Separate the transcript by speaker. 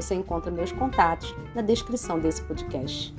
Speaker 1: Você encontra meus contatos na descrição desse podcast.